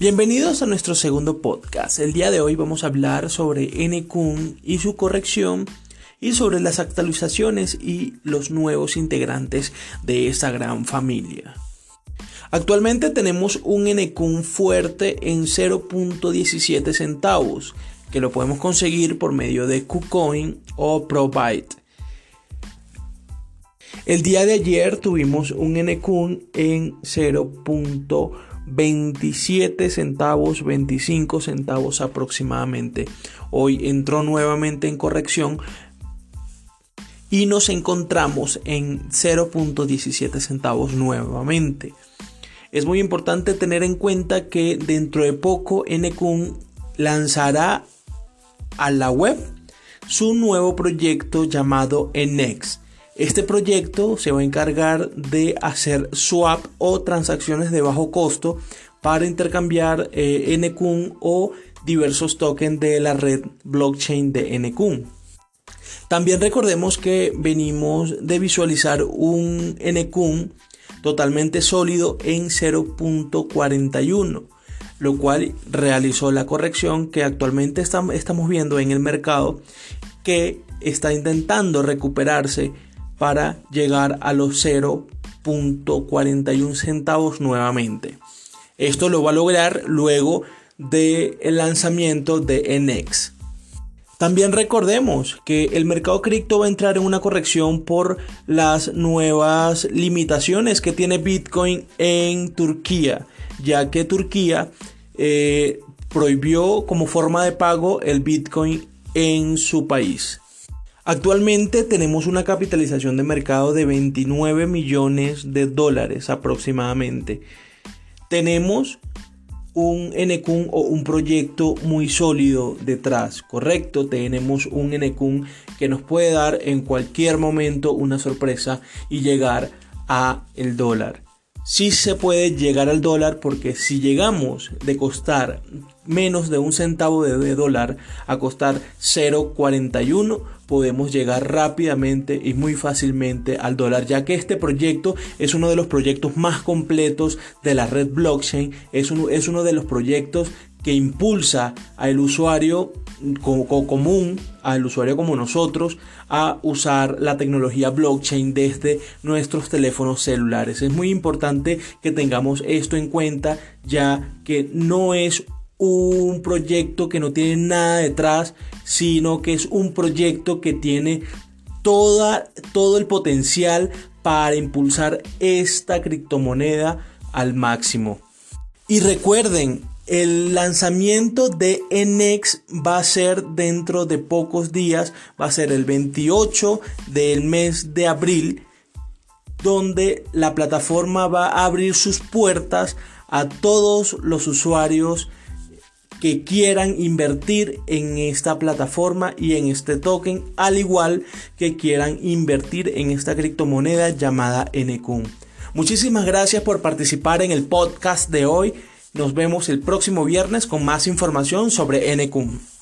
Bienvenidos a nuestro segundo podcast. El día de hoy vamos a hablar sobre NQN y su corrección y sobre las actualizaciones y los nuevos integrantes de esta gran familia. Actualmente tenemos un NQN fuerte en 0.17 centavos que lo podemos conseguir por medio de KuCoin o ProByte. El día de ayer tuvimos un NQN en 0.17 27 centavos, 25 centavos aproximadamente. Hoy entró nuevamente en corrección y nos encontramos en 0.17 centavos nuevamente. Es muy importante tener en cuenta que dentro de poco NQN lanzará a la web su nuevo proyecto llamado NX este proyecto se va a encargar de hacer swap o transacciones de bajo costo para intercambiar eh, o diversos tokens de la red blockchain de NQN. También recordemos que venimos de visualizar un NQN totalmente sólido en 0.41, lo cual realizó la corrección que actualmente estamos viendo en el mercado que está intentando recuperarse para llegar a los 0.41 centavos nuevamente. Esto lo va a lograr luego del lanzamiento de NX. También recordemos que el mercado cripto va a entrar en una corrección por las nuevas limitaciones que tiene Bitcoin en Turquía, ya que Turquía eh, prohibió como forma de pago el Bitcoin en su país. Actualmente tenemos una capitalización de mercado de 29 millones de dólares aproximadamente. Tenemos un NQN o un proyecto muy sólido detrás, correcto. Tenemos un NQN que nos puede dar en cualquier momento una sorpresa y llegar a el dólar. Sí se puede llegar al dólar porque si llegamos de costar menos de un centavo de dólar a costar 0.41 podemos llegar rápidamente y muy fácilmente al dólar, ya que este proyecto es uno de los proyectos más completos de la red blockchain, es, es uno de los proyectos que impulsa al usuario común, al usuario como nosotros, a usar la tecnología blockchain desde nuestros teléfonos celulares. Es muy importante que tengamos esto en cuenta, ya que no es un proyecto que no tiene nada detrás, sino que es un proyecto que tiene toda, todo el potencial para impulsar esta criptomoneda al máximo. Y recuerden, el lanzamiento de NX va a ser dentro de pocos días, va a ser el 28 del mes de abril, donde la plataforma va a abrir sus puertas a todos los usuarios que quieran invertir en esta plataforma y en este token, al igual que quieran invertir en esta criptomoneda llamada NQN. Muchísimas gracias por participar en el podcast de hoy. Nos vemos el próximo viernes con más información sobre NQN.